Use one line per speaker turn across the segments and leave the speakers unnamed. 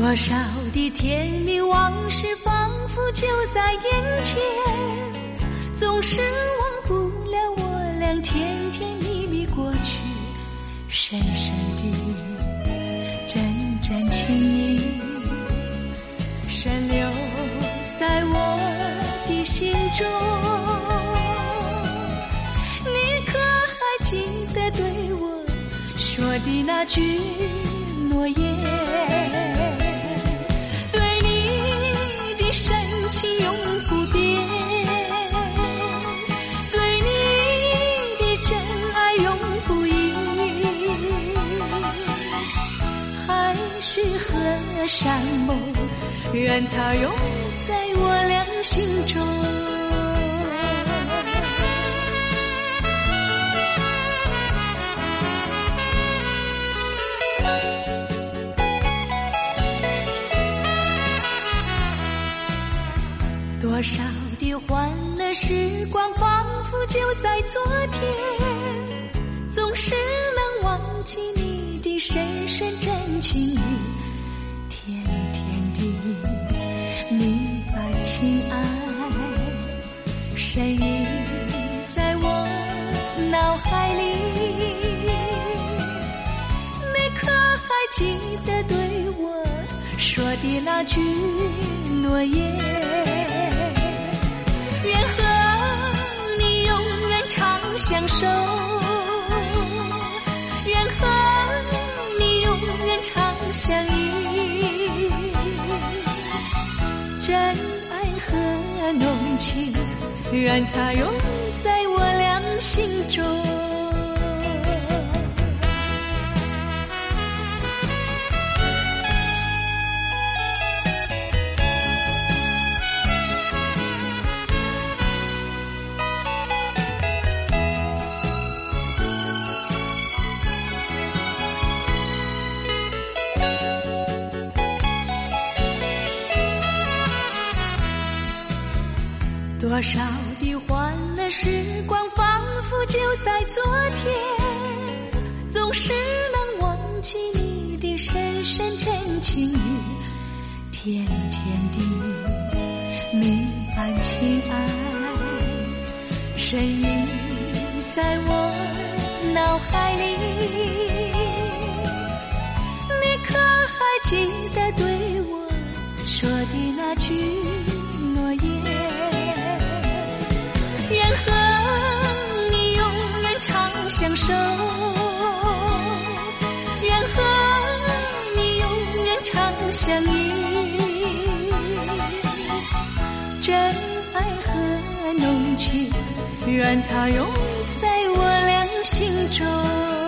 多少的甜蜜往事仿佛就在眼前，总是忘不了我俩甜甜蜜蜜过去，深深的阵阵情意，深留在我的心中。你可还记得对我说的那句诺言？山盟，愿它永在我俩心中。多少的欢乐时光，仿佛就在昨天，总是能忘记你的深深真情，甜深印在我脑海里。你可还记得对我说的那句诺言？愿和你永远长相守，愿和你永远长相依，真爱和浓情，让它永在我俩心中。多少亲爱，深印在我脑海里。你可还记得对我说的那句诺言？愿和你永远长？相守，愿和你永远长相依，浓情，愿它永在我俩心中。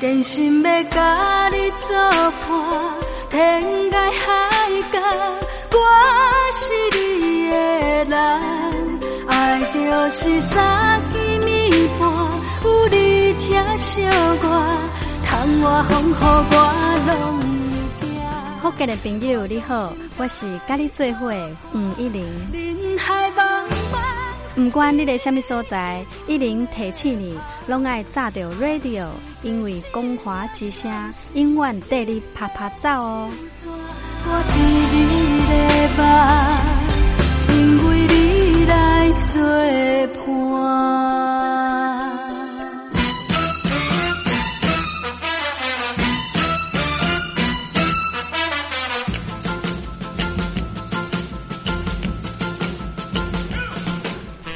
坚心要甲你作伴，天涯海角，我是你的人。爱就是三更暝半，有你疼惜我，窗外风雨我拢会惊。
福建的朋友你好，我是甲你做伙吴一玲。
人海
不管你在什么所在，一零提起你，拢爱炸着 radio，因为光华之声永远带你啪啪走哦。
我你吧，因为你来作伴。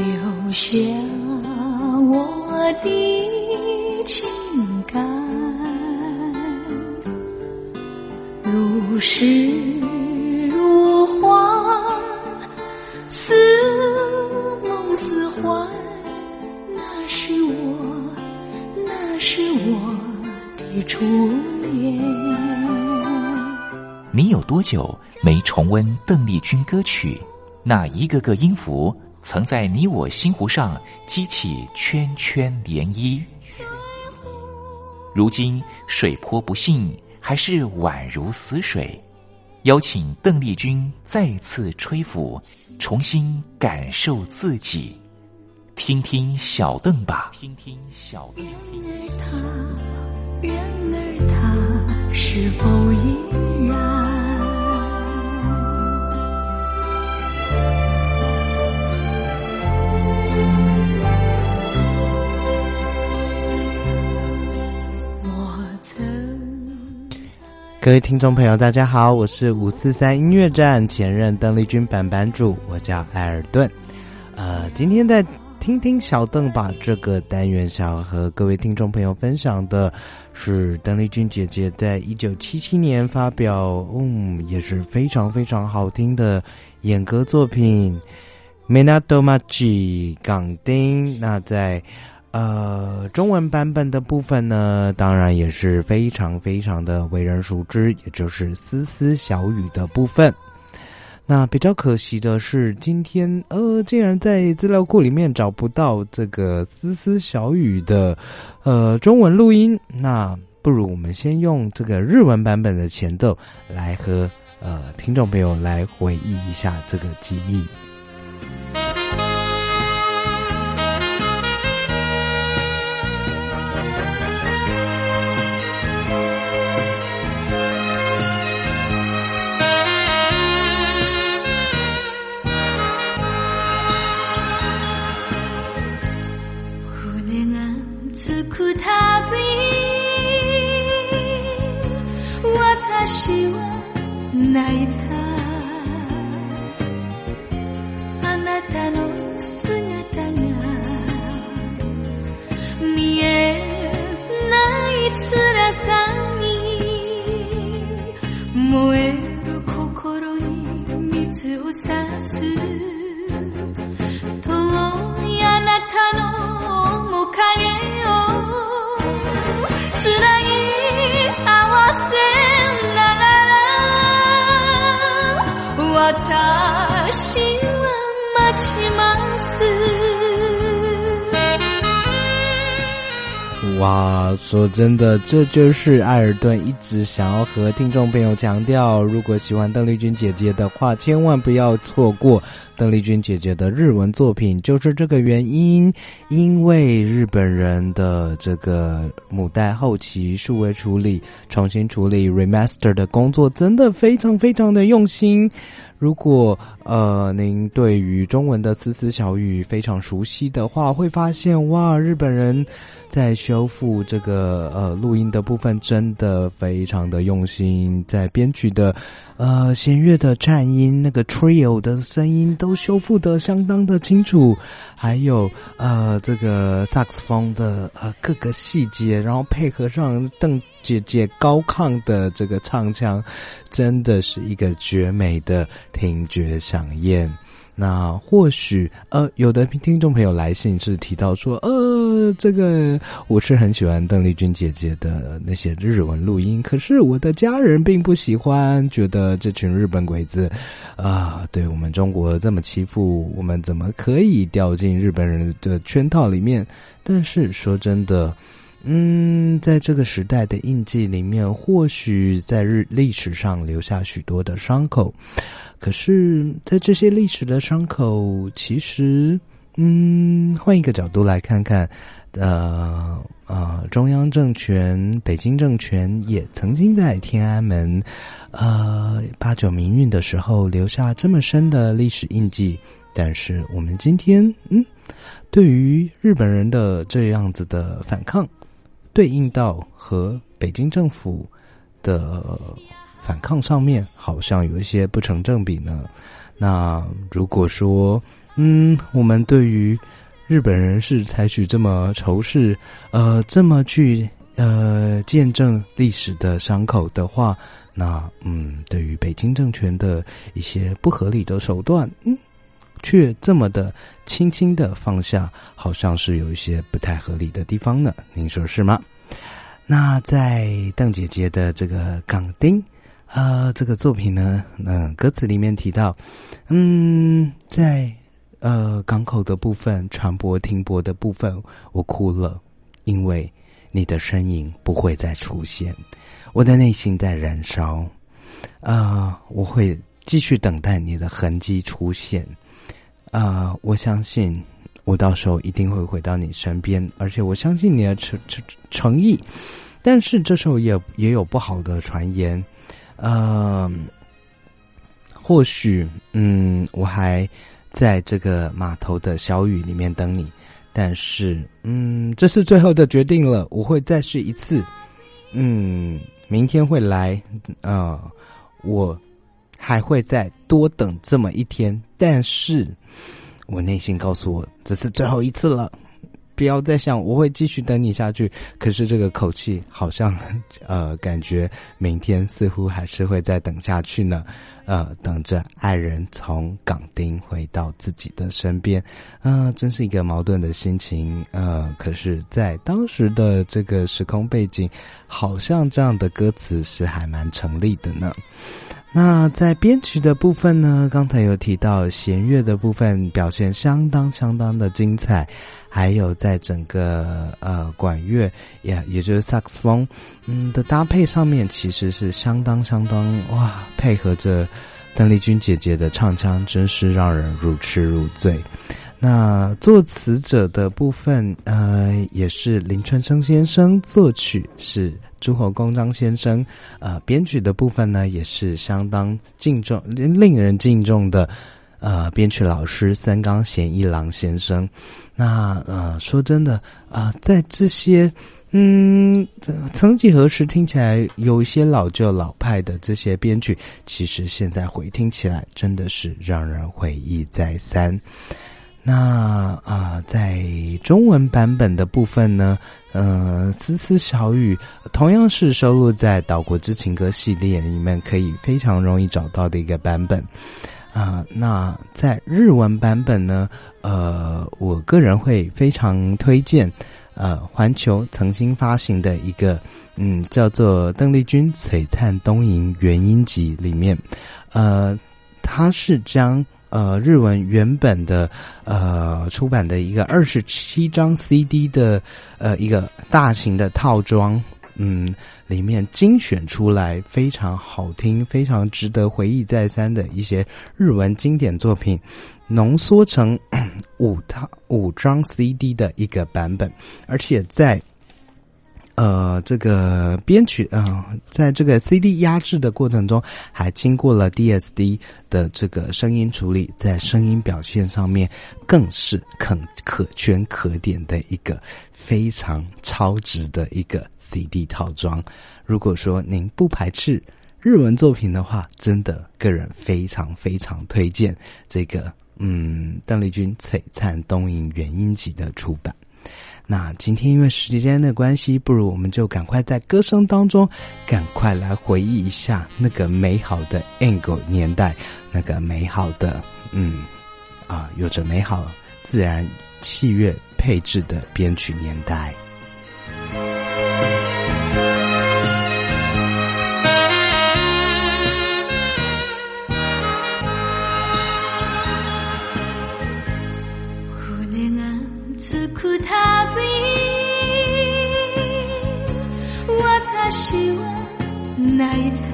留下我的情感，如诗如画，似梦似幻，那是我，那是我的。初恋。
你有多久没重温邓丽君歌曲？那一个个音符，曾在你我心湖上激起圈圈涟漪。如今水波不兴，还是宛如死水。邀请邓丽君再次吹拂，重新感受自己。听听小邓吧。听听小邓。
然而他是否依然？
各位听众朋友，大家好，我是五四三音乐站前任邓丽君版版主，我叫艾尔顿。呃，今天在听听小邓吧这个单元，想和各位听众朋友分享的是邓丽君姐姐在一九七七年发表，嗯，也是非常非常好听的演歌作品《Menado Maji》港丁。那在呃，中文版本的部分呢，当然也是非常非常的为人熟知，也就是《丝丝小雨》的部分。那比较可惜的是，今天呃，竟然在资料库里面找不到这个《丝丝小雨》的呃中文录音。那不如我们先用这个日文版本的前奏来和呃听众朋友来回忆一下这个记忆。
に水を刺す。遠いあなたの面影を。つなぎ合わせながら。私
哇，说真的，这就是艾尔顿一直想要和听众朋友强调：如果喜欢邓丽君姐姐的话，千万不要错过邓丽君姐姐的日文作品。就是这个原因，因为日本人的这个母带后期数位处理、重新处理 remaster 的工作，真的非常非常的用心。如果呃您对于中文的丝丝小语非常熟悉的话，会发现哇，日本人在修复这个呃录音的部分真的非常的用心，在编曲的呃弦乐的颤音、那个 trio 的声音都修复的相当的清楚，还有呃这个萨克斯风的呃各个细节，然后配合上邓。姐姐高亢的这个唱腔，真的是一个绝美的听觉响宴。那或许呃，有的听众朋友来信是提到说，呃，这个我是很喜欢邓丽君姐姐的那些日文录音，可是我的家人并不喜欢，觉得这群日本鬼子啊，对我们中国这么欺负，我们怎么可以掉进日本人的圈套里面？但是说真的。嗯，在这个时代的印记里面，或许在日历史上留下许多的伤口，可是，在这些历史的伤口，其实，嗯，换一个角度来看看，呃呃，中央政权、北京政权也曾经在天安门，呃，八九民运的时候留下这么深的历史印记，但是我们今天，嗯，对于日本人的这样子的反抗。对应到和北京政府的反抗上面，好像有一些不成正比呢。那如果说，嗯，我们对于日本人是采取这么仇视，呃，这么去呃见证历史的伤口的话，那嗯，对于北京政权的一些不合理的手段，嗯。却这么的轻轻的放下，好像是有一些不太合理的地方呢？您说是吗？那在邓姐姐的这个《港丁》呃这个作品呢，嗯，歌词里面提到，嗯，在呃港口的部分、船舶停泊的部分，我哭了，因为你的身影不会再出现，我的内心在燃烧，啊，我会继续等待你的痕迹出现。啊，我相信，我到时候一定会回到你身边，而且我相信你的诚诚诚意。但是这时候也也有不好的传言，呃，或许嗯，我还在这个码头的小雨里面等你，但是嗯，这是最后的决定了，我会再试一次，嗯，明天会来，呃，我还会再多等这么一天，但是我内心告诉我，这是最后一次了。不要再想我会继续等你下去，可是这个口气好像，呃，感觉明天似乎还是会再等下去呢，呃，等着爱人从港丁回到自己的身边，嗯，真是一个矛盾的心情，呃，可是，在当时的这个时空背景，好像这样的歌词是还蛮成立的呢。那在编曲的部分呢？刚才有提到弦乐的部分表现相当相当的精彩，还有在整个呃管乐也也就是萨克斯风嗯的搭配上面，其实是相当相当哇，配合着邓丽君姐姐的唱腔，真是让人如痴如醉。那作词者的部分呃也是林春生先生，作曲是。朱火公张先生，呃，编曲的部分呢，也是相当敬重、令人敬重的，呃，编曲老师三冈贤一郎先生。那呃，说真的啊，在这些嗯，曾几何时听起来有一些老旧老派的这些编曲，其实现在回听起来，真的是让人回忆再三。那啊，在中文版本的部分呢，呃，丝丝小雨同样是收录在《岛国之情歌》系列里面，可以非常容易找到的一个版本啊。那在日文版本呢，呃，我个人会非常推荐，呃，环球曾经发行的一个，嗯，叫做《邓丽君璀璨东瀛原音集》里面，呃，它是将。呃，日文原本的呃出版的一个二十七张 CD 的呃一个大型的套装，嗯，里面精选出来非常好听、非常值得回忆再三的一些日文经典作品，浓缩成五套五张 CD 的一个版本，而且在。呃，这个编曲啊，在这个 CD 压制的过程中，还经过了 DSD 的这个声音处理，在声音表现上面更是可可圈可点的一个非常超值的一个 CD 套装。如果说您不排斥日文作品的话，真的个人非常非常推荐这个嗯邓丽君璀璨东瀛原音集的出版。那今天因为时间的关系，不如我们就赶快在歌声当中，赶快来回忆一下那个美好的 Angle 年代，那个美好的，嗯，啊，有着美好自然器乐配置的编曲年代。
私は泣いた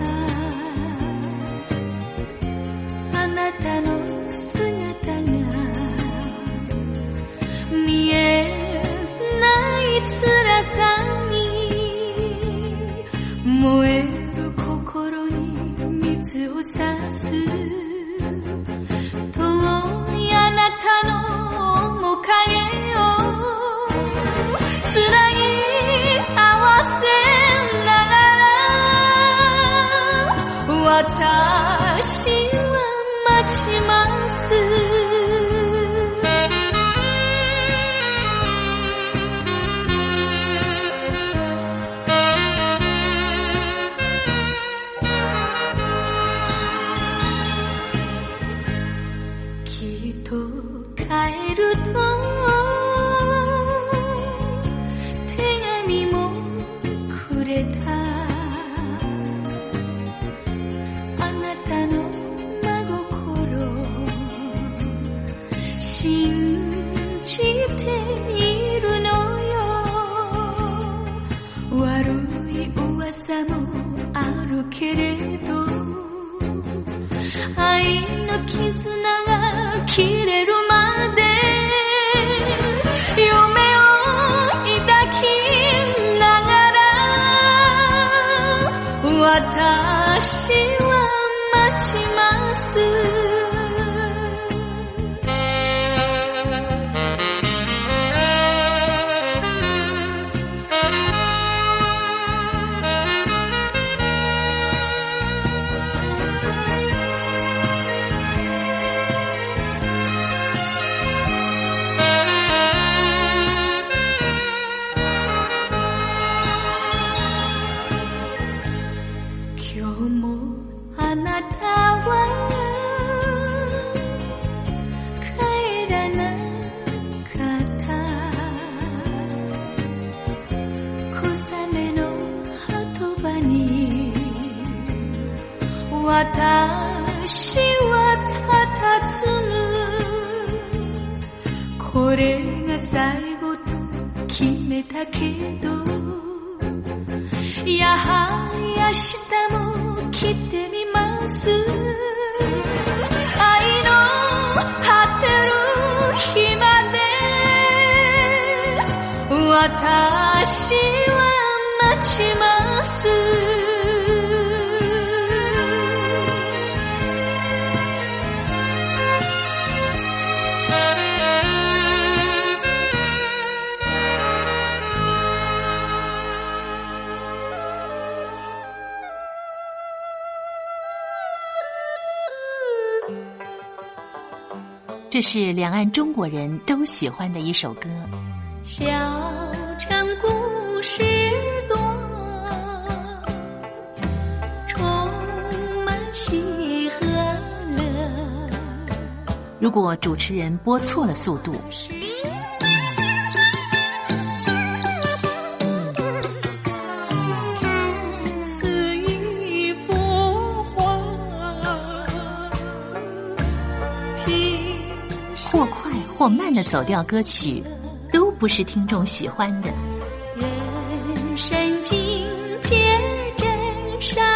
私は待ちます。きっと帰ると tsunami 待ちます
这是两岸中国人都喜欢的一首歌。
小城故事
如果主持人播错了速度。或慢的走调歌曲，都不是听众喜欢的。
人生境界真善